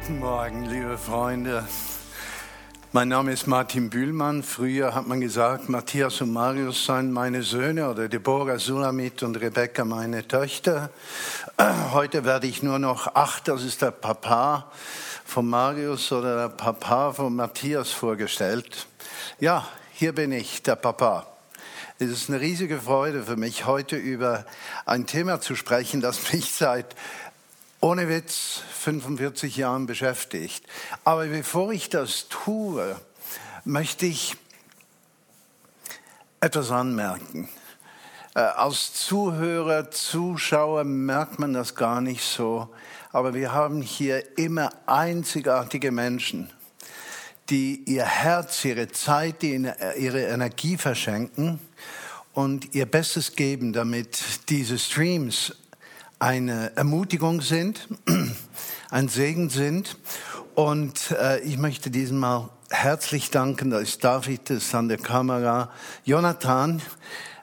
Guten Morgen, liebe Freunde. Mein Name ist Martin Bühlmann. Früher hat man gesagt, Matthias und Marius seien meine Söhne oder Deborah, Sulamit und Rebecca meine Töchter. Heute werde ich nur noch acht, das ist der Papa von Marius oder der Papa von Matthias vorgestellt. Ja, hier bin ich, der Papa. Es ist eine riesige Freude für mich, heute über ein Thema zu sprechen, das mich seit ohne Witz 45 Jahren beschäftigt. Aber bevor ich das tue, möchte ich etwas anmerken. Äh, als Zuhörer, Zuschauer merkt man das gar nicht so, aber wir haben hier immer einzigartige Menschen, die ihr Herz, ihre Zeit, ihre Energie verschenken und ihr Bestes geben, damit diese Streams eine Ermutigung sind, ein Segen sind. Und äh, ich möchte diesmal herzlich danken, da ist David, ist an der Kamera, Jonathan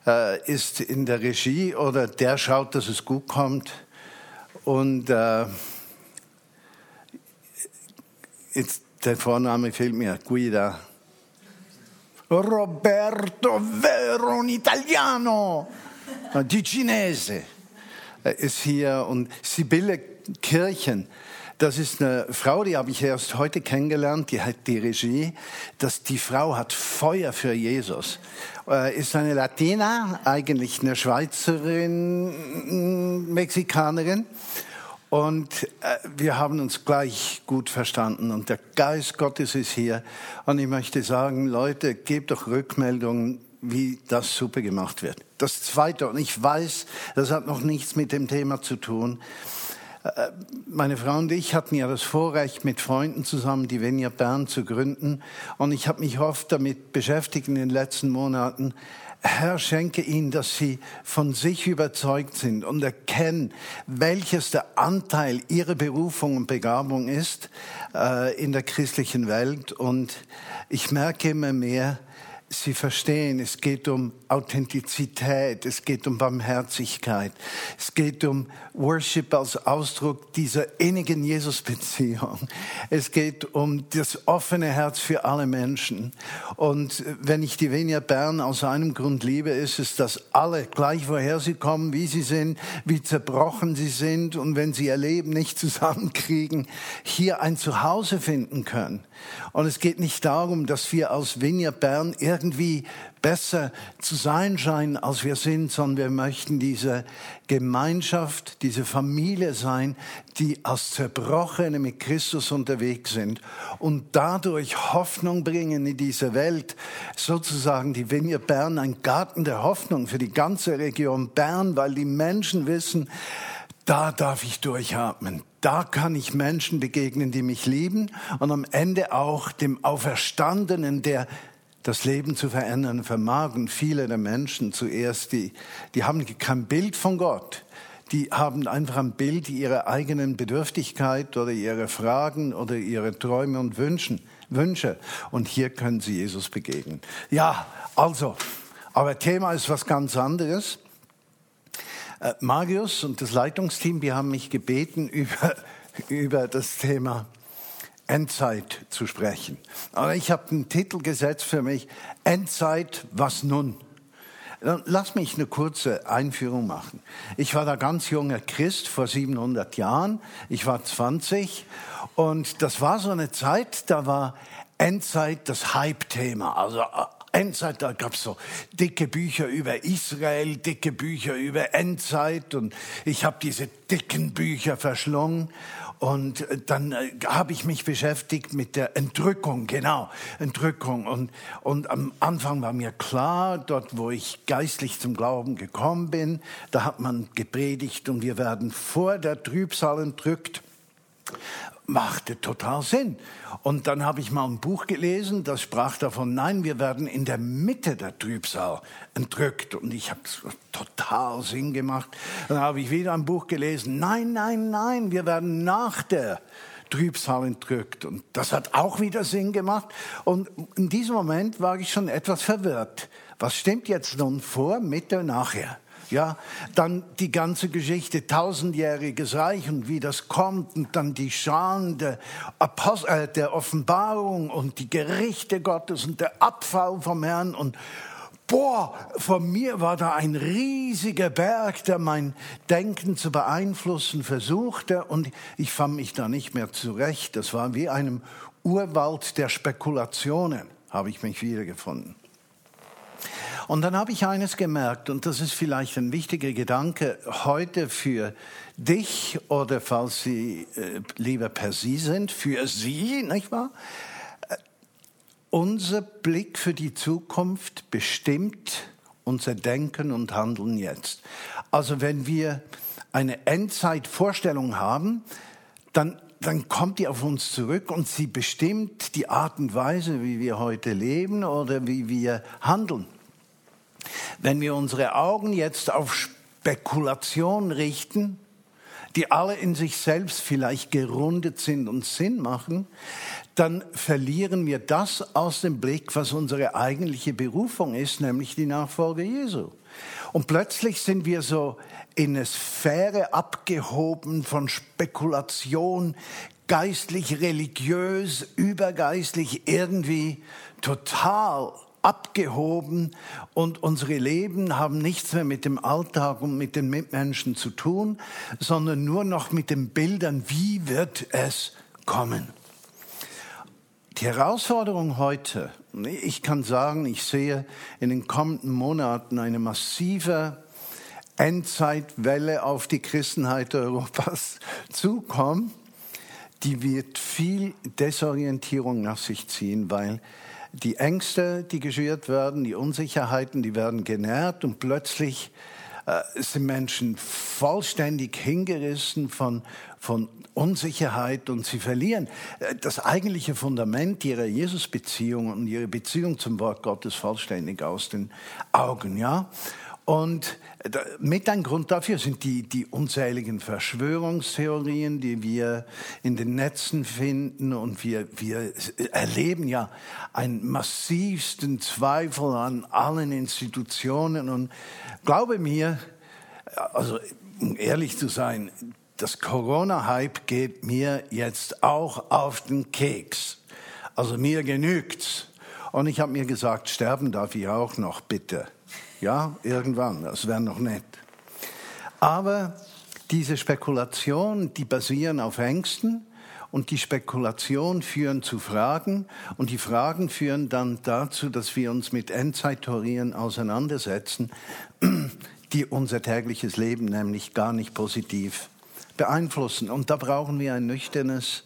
äh, ist in der Regie oder der schaut, dass es gut kommt. Und äh, jetzt, der Vorname fehlt mir, Guida. Roberto Veron Italiano, die Chinese. Äh, ist hier und Sibylle Kirchen. Das ist eine Frau, die habe ich erst heute kennengelernt, die hat die Regie. Das, die Frau hat Feuer für Jesus. Äh, ist eine Latina, eigentlich eine Schweizerin, Mexikanerin. Und äh, wir haben uns gleich gut verstanden und der Geist Gottes ist hier. Und ich möchte sagen, Leute, gebt doch Rückmeldungen, wie das super gemacht wird. Das Zweite, und ich weiß, das hat noch nichts mit dem Thema zu tun. Äh, meine Frau und ich hatten ja das Vorrecht, mit Freunden zusammen die Venia Bern zu gründen. Und ich habe mich oft damit beschäftigt in den letzten Monaten. Herr, schenke ihnen, dass sie von sich überzeugt sind und erkennen, welches der Anteil ihrer Berufung und Begabung ist äh, in der christlichen Welt. Und ich merke immer mehr, Sie verstehen, es geht um Authentizität, es geht um Barmherzigkeit, es geht um Worship als Ausdruck dieser innigen Jesus-Beziehung. Es geht um das offene Herz für alle Menschen. Und wenn ich die Venia Bern aus einem Grund liebe, ist es, dass alle, gleich woher sie kommen, wie sie sind, wie zerbrochen sie sind und wenn sie ihr Leben nicht zusammenkriegen, hier ein Zuhause finden können. Und es geht nicht darum, dass wir aus Venia Bern irgendwie besser zu sein scheinen, als wir sind, sondern wir möchten diese Gemeinschaft, diese Familie sein, die als Zerbrochene mit Christus unterwegs sind und dadurch Hoffnung bringen in diese Welt. Sozusagen die Vineyard Bern, ein Garten der Hoffnung für die ganze Region Bern, weil die Menschen wissen, da darf ich durchatmen. Da kann ich Menschen begegnen, die mich lieben und am Ende auch dem Auferstandenen, der das Leben zu verändern vermag. Und viele der Menschen zuerst, die, die haben kein Bild von Gott. Die haben einfach ein Bild ihrer eigenen Bedürftigkeit oder ihrer Fragen oder ihre Träume und Wünschen, Wünsche. Und hier können sie Jesus begegnen. Ja, also, aber Thema ist was ganz anderes. Äh, Marius und das Leitungsteam, die haben mich gebeten, über, über das Thema Endzeit zu sprechen. Aber ich habe einen Titel gesetzt für mich, Endzeit, was nun? Lass mich eine kurze Einführung machen. Ich war da ganz junger Christ vor 700 Jahren. Ich war 20 und das war so eine Zeit, da war Endzeit das Hype-Thema. Also Endzeit, da gab es so dicke Bücher über Israel, dicke Bücher über Endzeit und ich habe diese dicken Bücher verschlungen und dann äh, habe ich mich beschäftigt mit der Entrückung, genau, Entrückung. Und, und am Anfang war mir klar, dort wo ich geistlich zum Glauben gekommen bin, da hat man gepredigt und wir werden vor der Trübsal entrückt machte total Sinn. Und dann habe ich mal ein Buch gelesen, das sprach davon, nein, wir werden in der Mitte der Trübsal entrückt. Und ich habe total Sinn gemacht. Dann habe ich wieder ein Buch gelesen, nein, nein, nein, wir werden nach der Trübsal entrückt. Und das hat auch wieder Sinn gemacht. Und in diesem Moment war ich schon etwas verwirrt. Was stimmt jetzt nun vor, Mitte, nachher? Ja, dann die ganze Geschichte, tausendjähriges Reich und wie das kommt und dann die Scharen der, Apostel, äh, der Offenbarung und die Gerichte Gottes und der Abfall vom Herrn und boah, von mir war da ein riesiger Berg, der mein Denken zu beeinflussen versuchte und ich fand mich da nicht mehr zurecht. Das war wie einem Urwald der Spekulationen, habe ich mich wiedergefunden. Und dann habe ich eines gemerkt, und das ist vielleicht ein wichtiger Gedanke heute für dich oder falls Sie äh, lieber per Sie sind, für Sie, nicht wahr? Äh, unser Blick für die Zukunft bestimmt unser Denken und Handeln jetzt. Also wenn wir eine Endzeitvorstellung haben, dann dann kommt die auf uns zurück und sie bestimmt die Art und Weise, wie wir heute leben oder wie wir handeln. Wenn wir unsere Augen jetzt auf Spekulation richten, die alle in sich selbst vielleicht gerundet sind und Sinn machen, dann verlieren wir das aus dem Blick, was unsere eigentliche Berufung ist, nämlich die Nachfolge Jesu. Und plötzlich sind wir so in eine Sphäre abgehoben von Spekulation, geistlich, religiös, übergeistlich, irgendwie total abgehoben und unsere Leben haben nichts mehr mit dem Alltag und mit den Mitmenschen zu tun, sondern nur noch mit den Bildern, wie wird es kommen. Herausforderung heute, ich kann sagen, ich sehe in den kommenden Monaten eine massive Endzeitwelle auf die Christenheit Europas zukommen, die wird viel Desorientierung nach sich ziehen, weil die Ängste, die geschürt werden, die Unsicherheiten, die werden genährt und plötzlich sind Menschen vollständig hingerissen von, von Unsicherheit und sie verlieren äh, das eigentliche Fundament ihrer Jesusbeziehung und ihre Beziehung zum Wort Gottes vollständig aus den Augen, ja. Und mit ein Grund dafür sind die, die unzähligen Verschwörungstheorien, die wir in den Netzen finden. Und wir, wir erleben ja einen massivsten Zweifel an allen Institutionen. Und glaube mir, also um ehrlich zu sein, das Corona-Hype geht mir jetzt auch auf den Keks. Also mir genügt's. Und ich habe mir gesagt, sterben darf ich auch noch, bitte. Ja, irgendwann, das wäre noch nett. Aber diese Spekulationen, die basieren auf Ängsten und die Spekulationen führen zu Fragen und die Fragen führen dann dazu, dass wir uns mit Endzeittheorien auseinandersetzen, die unser tägliches Leben nämlich gar nicht positiv beeinflussen. Und da brauchen wir ein nüchternes,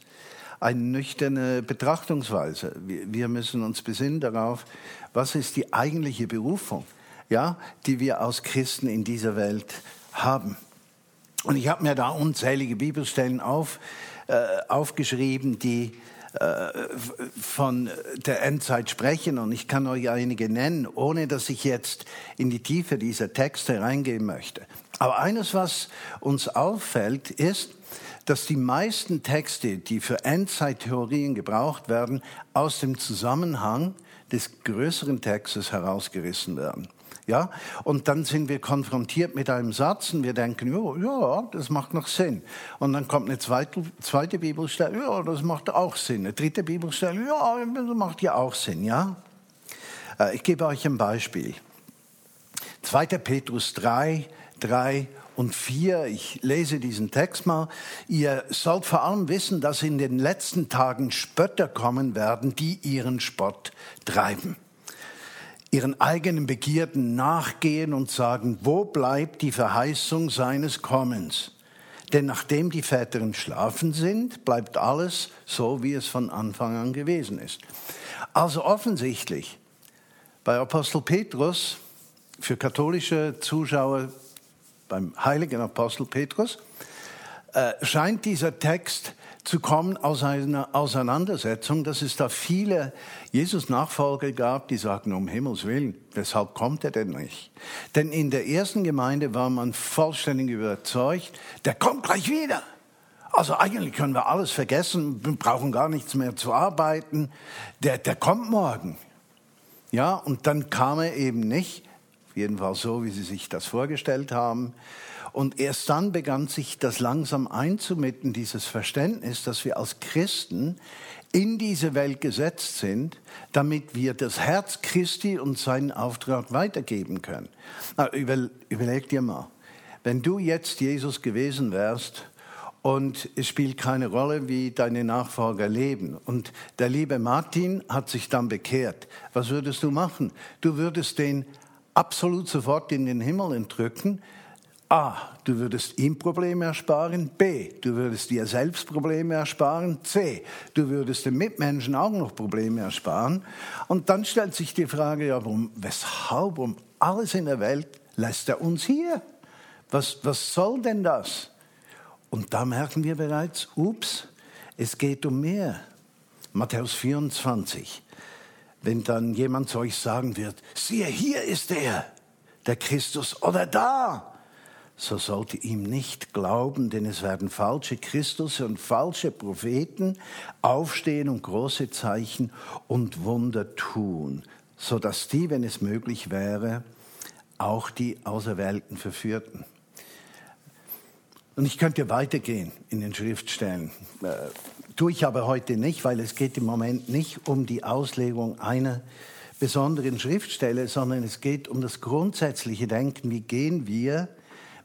eine nüchterne Betrachtungsweise. Wir müssen uns besinnen darauf, was ist die eigentliche Berufung ja, die wir als Christen in dieser Welt haben. Und ich habe mir da unzählige Bibelstellen auf, äh, aufgeschrieben, die äh, von der Endzeit sprechen. Und ich kann euch einige nennen, ohne dass ich jetzt in die Tiefe dieser Texte reingehen möchte. Aber eines, was uns auffällt, ist, dass die meisten Texte, die für Endzeittheorien gebraucht werden, aus dem Zusammenhang des größeren Textes herausgerissen werden. Ja? Und dann sind wir konfrontiert mit einem Satz und wir denken, ja, ja das macht noch Sinn. Und dann kommt eine zweite, zweite Bibelstelle, ja, das macht auch Sinn. Eine dritte Bibelstelle, ja, das macht ja auch Sinn. Ja? Äh, ich gebe euch ein Beispiel. 2. Petrus 3, 3 und 4. Ich lese diesen Text mal. Ihr sollt vor allem wissen, dass in den letzten Tagen Spötter kommen werden, die ihren Spott treiben ihren eigenen Begierden nachgehen und sagen, wo bleibt die Verheißung seines Kommens? Denn nachdem die Väter entschlafen sind, bleibt alles so, wie es von Anfang an gewesen ist. Also offensichtlich, bei Apostel Petrus, für katholische Zuschauer beim heiligen Apostel Petrus, äh, scheint dieser Text zu kommen aus einer Auseinandersetzung, dass es da viele Jesus-Nachfolger gab, die sagten, um Himmels Willen, weshalb kommt er denn nicht? Denn in der ersten Gemeinde war man vollständig überzeugt, der kommt gleich wieder. Also eigentlich können wir alles vergessen, wir brauchen gar nichts mehr zu arbeiten. Der, der kommt morgen. Ja, und dann kam er eben nicht, jedenfalls so, wie sie sich das vorgestellt haben. Und erst dann begann sich das langsam einzumitten, dieses Verständnis, dass wir als Christen in diese Welt gesetzt sind, damit wir das Herz Christi und seinen Auftrag weitergeben können. Na, überleg dir mal, wenn du jetzt Jesus gewesen wärst und es spielt keine Rolle, wie deine Nachfolger leben. Und der liebe Martin hat sich dann bekehrt. Was würdest du machen? Du würdest den absolut sofort in den Himmel entrücken. A, du würdest ihm Probleme ersparen. B, du würdest dir selbst Probleme ersparen. C, du würdest den Mitmenschen auch noch Probleme ersparen. Und dann stellt sich die Frage, ja, warum, weshalb um alles in der Welt lässt er uns hier? Was, was soll denn das? Und da merken wir bereits, ups, es geht um mehr. Matthäus 24. Wenn dann jemand zu euch sagen wird, siehe, hier ist er, der Christus, oder da, so sollt ihr ihm nicht glauben, denn es werden falsche Christus und falsche Propheten aufstehen und große Zeichen und Wunder tun, so dass die, wenn es möglich wäre, auch die Auserwählten verführten. Und ich könnte weitergehen in den Schriftstellen. Äh, tue ich aber heute nicht, weil es geht im Moment nicht um die Auslegung einer besonderen Schriftstelle, sondern es geht um das grundsätzliche Denken. Wie gehen wir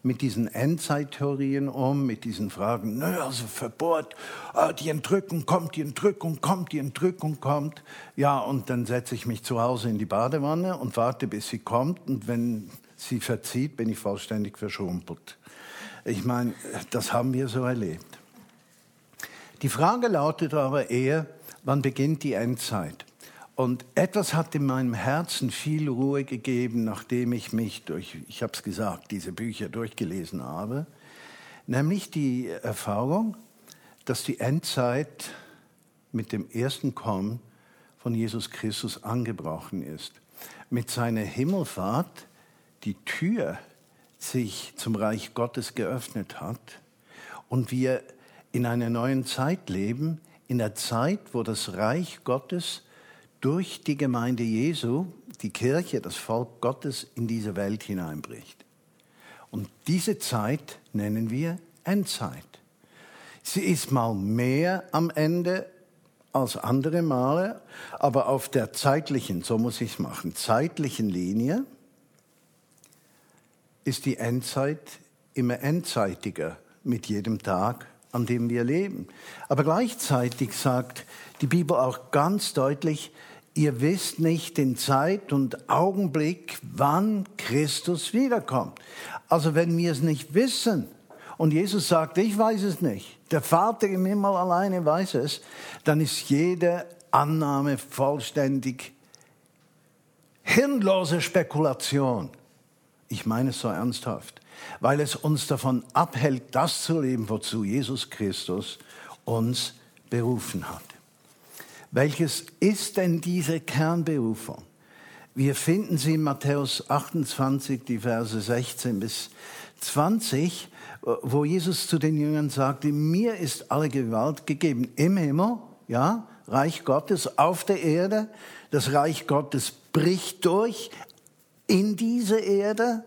mit diesen Endzeittheorien um, mit diesen Fragen, nö, also Verbot, ah, die Entrückung kommt, die Entrückung kommt, die Entrückung kommt. Ja, und dann setze ich mich zu Hause in die Badewanne und warte, bis sie kommt. Und wenn sie verzieht, bin ich vollständig verschrumpelt. Ich meine, das haben wir so erlebt. Die Frage lautet aber eher, wann beginnt die Endzeit? Und etwas hat in meinem Herzen viel Ruhe gegeben, nachdem ich mich durch, ich habe es gesagt, diese Bücher durchgelesen habe, nämlich die Erfahrung, dass die Endzeit mit dem ersten Kommen von Jesus Christus angebrochen ist. Mit seiner Himmelfahrt die Tür sich zum Reich Gottes geöffnet hat und wir in einer neuen Zeit leben, in der Zeit, wo das Reich Gottes durch die Gemeinde Jesu, die Kirche, das Volk Gottes in diese Welt hineinbricht. Und diese Zeit nennen wir Endzeit. Sie ist mal mehr am Ende als andere Male, aber auf der zeitlichen, so muss ich es machen, zeitlichen Linie ist die Endzeit immer endzeitiger mit jedem Tag, an dem wir leben. Aber gleichzeitig sagt die Bibel auch ganz deutlich, ihr wisst nicht den Zeit und Augenblick, wann Christus wiederkommt. Also wenn wir es nicht wissen und Jesus sagt, ich weiß es nicht, der Vater im Himmel alleine weiß es, dann ist jede Annahme vollständig hirnlose Spekulation. Ich meine es so ernsthaft, weil es uns davon abhält, das zu leben, wozu Jesus Christus uns berufen hat. Welches ist denn diese Kernberufung? Wir finden sie in Matthäus 28, die Verse 16 bis 20, wo Jesus zu den Jüngern sagte, mir ist alle Gewalt gegeben im Himmel, ja, Reich Gottes auf der Erde. Das Reich Gottes bricht durch in diese Erde,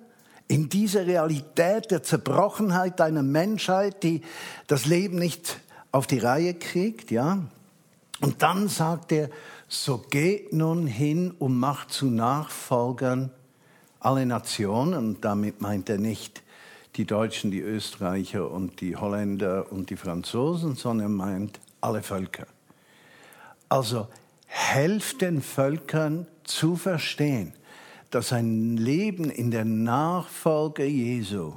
in diese Realität der Zerbrochenheit einer Menschheit, die das Leben nicht auf die Reihe kriegt, ja. Und dann sagt er, so geht nun hin und macht zu Nachfolgern alle Nationen. Und damit meint er nicht die Deutschen, die Österreicher und die Holländer und die Franzosen, sondern meint alle Völker. Also helft den Völkern zu verstehen, dass ein Leben in der Nachfolge Jesu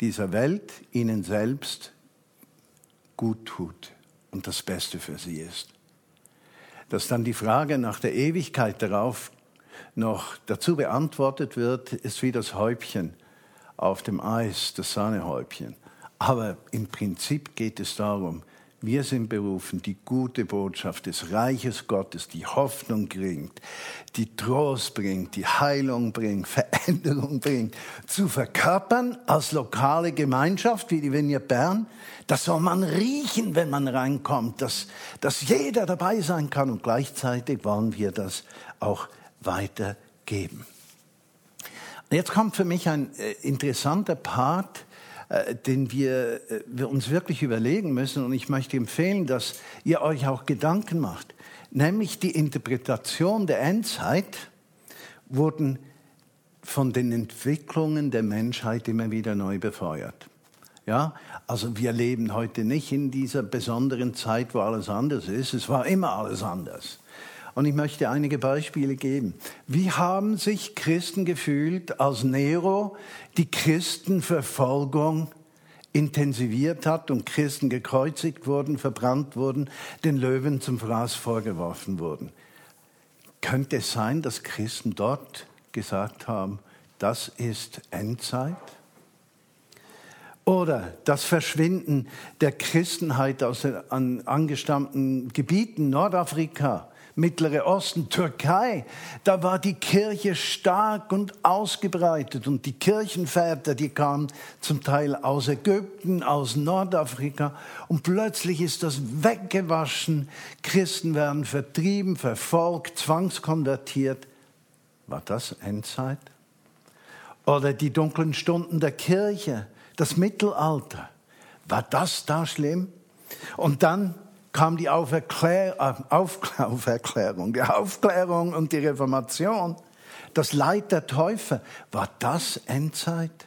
dieser Welt ihnen selbst gut tut und das Beste für sie ist. Dass dann die Frage nach der Ewigkeit darauf noch dazu beantwortet wird, ist wie das Häubchen auf dem Eis, das Sahnehäubchen. Aber im Prinzip geht es darum, wir sind berufen, die gute Botschaft des Reiches Gottes, die Hoffnung bringt, die Trost bringt, die Heilung bringt, Veränderung bringt, zu verkörpern als lokale Gemeinschaft wie die Vineyard Bern. Das soll man riechen, wenn man reinkommt, dass, dass jeder dabei sein kann und gleichzeitig wollen wir das auch weitergeben. Jetzt kommt für mich ein äh, interessanter Part, äh, den wir, äh, wir uns wirklich überlegen müssen. Und ich möchte empfehlen, dass ihr euch auch Gedanken macht. Nämlich die Interpretation der Endzeit wurden von den Entwicklungen der Menschheit immer wieder neu befeuert. Ja, also wir leben heute nicht in dieser besonderen Zeit, wo alles anders ist. Es war immer alles anders. Und ich möchte einige Beispiele geben. Wie haben sich Christen gefühlt, als Nero die Christenverfolgung intensiviert hat und Christen gekreuzigt wurden, verbrannt wurden, den Löwen zum Fraß vorgeworfen wurden? Könnte es sein, dass Christen dort gesagt haben, das ist Endzeit? Oder das Verschwinden der Christenheit aus den angestammten Gebieten Nordafrika, Mittlere Osten, Türkei, da war die Kirche stark und ausgebreitet und die Kirchenväter, die kamen zum Teil aus Ägypten, aus Nordafrika und plötzlich ist das weggewaschen. Christen werden vertrieben, verfolgt, zwangskonvertiert. War das Endzeit? Oder die dunklen Stunden der Kirche, das Mittelalter. War das da schlimm? Und dann kam die Auferklär, äh, Auferklärung, die Aufklärung und die Reformation, das Leid der Täufer. War das Endzeit?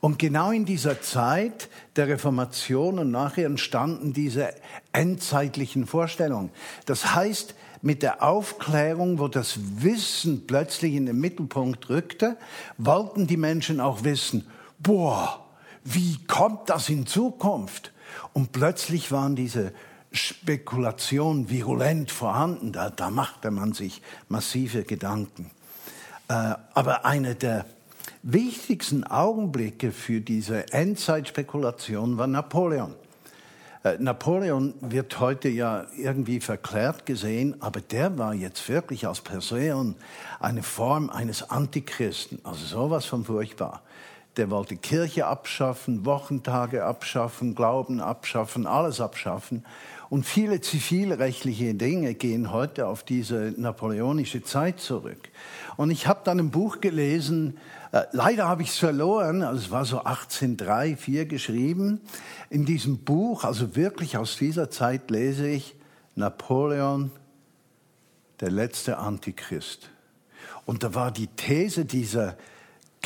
Und genau in dieser Zeit der Reformation und nachher entstanden diese endzeitlichen Vorstellungen. Das heißt, mit der Aufklärung, wo das Wissen plötzlich in den Mittelpunkt rückte, wollten die Menschen auch wissen, boah, wie kommt das in Zukunft? Und plötzlich waren diese Spekulation virulent vorhanden. Da, da machte man sich massive Gedanken. Äh, aber einer der wichtigsten Augenblicke für diese Endzeitspekulation war Napoleon. Äh, Napoleon wird heute ja irgendwie verklärt gesehen, aber der war jetzt wirklich als Person eine Form eines Antichristen, also sowas von furchtbar. Der wollte Kirche abschaffen, Wochentage abschaffen, Glauben abschaffen, alles abschaffen. Und viele zivilrechtliche Dinge gehen heute auf diese napoleonische Zeit zurück. Und ich habe dann ein Buch gelesen, äh, leider habe ich es verloren, also es war so 1803, 4 geschrieben. In diesem Buch, also wirklich aus dieser Zeit lese ich Napoleon, der letzte Antichrist. Und da war die These dieser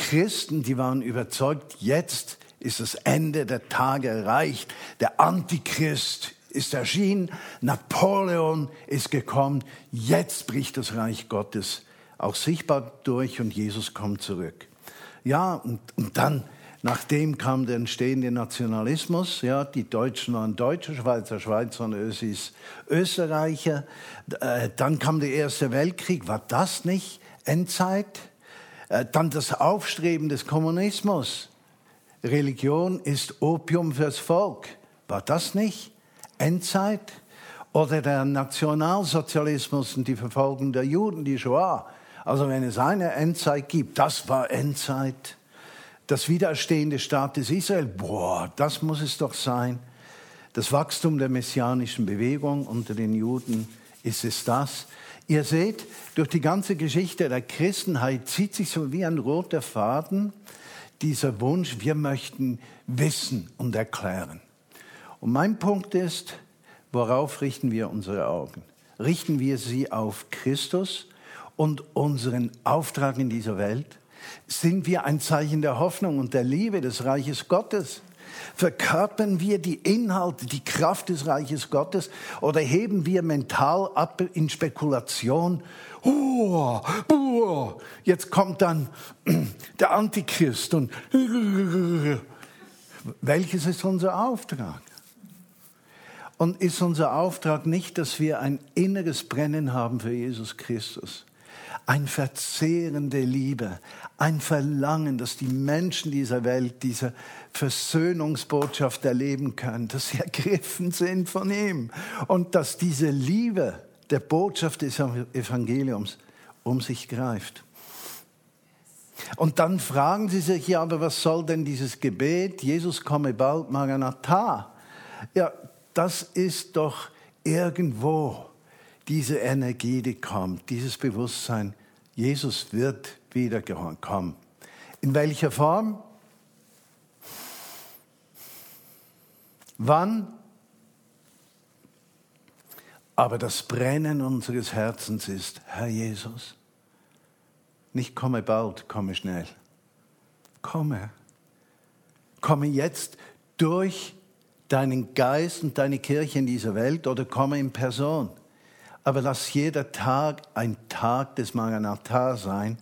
Christen, die waren überzeugt, jetzt ist das Ende der Tage erreicht. Der Antichrist ist erschienen, Napoleon ist gekommen, jetzt bricht das Reich Gottes auch sichtbar durch und Jesus kommt zurück. Ja, und, und dann, nachdem kam der entstehende Nationalismus, ja, die Deutschen waren Deutsche, Schweizer, Schweizer und Ösis Österreicher, äh, dann kam der Erste Weltkrieg, war das nicht Endzeit? Äh, dann das Aufstreben des Kommunismus. Religion ist Opium fürs Volk. War das nicht Endzeit? Oder der Nationalsozialismus und die Verfolgung der Juden, die Shoah. Also wenn es eine Endzeit gibt, das war Endzeit. Das Widerstehen des Staates Israel, boah, das muss es doch sein. Das Wachstum der messianischen Bewegung unter den Juden, ist es das? Ihr seht, durch die ganze Geschichte der Christenheit zieht sich so wie ein roter Faden dieser Wunsch, wir möchten wissen und erklären. Und mein Punkt ist, worauf richten wir unsere Augen? Richten wir sie auf Christus und unseren Auftrag in dieser Welt? Sind wir ein Zeichen der Hoffnung und der Liebe des Reiches Gottes? Verkörpern wir die Inhalte, die Kraft des Reiches Gottes oder heben wir mental ab in Spekulation? Oh, oh, jetzt kommt dann der Antichrist und welches ist unser Auftrag? Und ist unser Auftrag nicht, dass wir ein inneres Brennen haben für Jesus Christus? Ein verzehrende Liebe, ein Verlangen, dass die Menschen dieser Welt diese Versöhnungsbotschaft erleben können, dass sie ergriffen sind von ihm und dass diese Liebe der Botschaft des Evangeliums um sich greift. Und dann fragen sie sich, ja, aber was soll denn dieses Gebet, Jesus komme bald, Maranatha? Ja, das ist doch irgendwo diese Energie, die kommt, dieses Bewusstsein, Jesus wird wiederkommen. In welcher Form? Wann? Aber das Brennen unseres Herzens ist, Herr Jesus, nicht komme bald, komme schnell. Komme. Komme jetzt durch deinen Geist und deine Kirche in dieser Welt oder komme in Person. Aber lass jeder Tag ein Tag des Maranatha sein,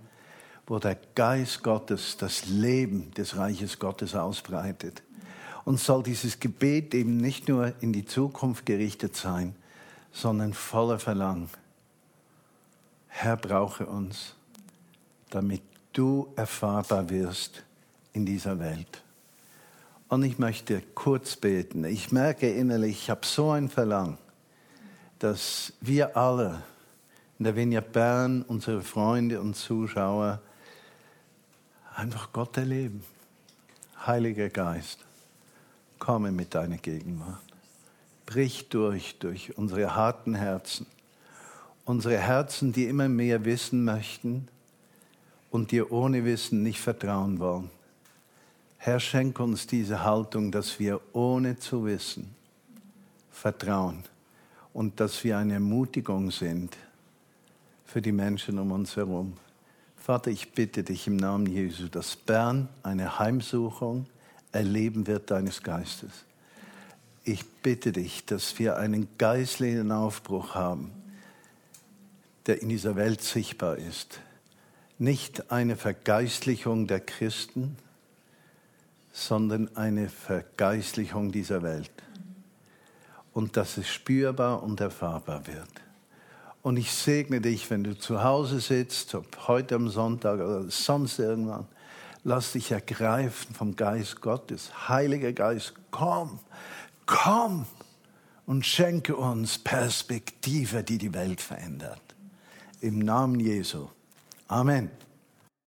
wo der Geist Gottes das Leben des Reiches Gottes ausbreitet. Und soll dieses Gebet eben nicht nur in die Zukunft gerichtet sein, sondern voller Verlangen. Herr, brauche uns, damit du erfahrbar wirst in dieser Welt. Und ich möchte kurz beten. Ich merke innerlich, ich habe so ein Verlangen, dass wir alle in der Vineyard Bern, unsere Freunde und Zuschauer, einfach Gott erleben. Heiliger Geist, komme mit deiner Gegenwart. Brich durch, durch unsere harten Herzen. Unsere Herzen, die immer mehr wissen möchten und dir ohne Wissen nicht vertrauen wollen. Herr, schenk uns diese Haltung, dass wir ohne zu wissen vertrauen und dass wir eine Ermutigung sind für die Menschen um uns herum. Vater, ich bitte dich im Namen Jesu, dass Bern eine Heimsuchung erleben wird deines Geistes. Ich bitte dich, dass wir einen geistlichen Aufbruch haben, der in dieser Welt sichtbar ist. Nicht eine Vergeistlichung der Christen, sondern eine Vergeistlichung dieser Welt. Und dass es spürbar und erfahrbar wird. Und ich segne dich, wenn du zu Hause sitzt, ob heute am Sonntag oder sonst irgendwann, lass dich ergreifen vom Geist Gottes. Heiliger Geist, komm, komm und schenke uns Perspektive, die die Welt verändert. Im Namen Jesu. Amen.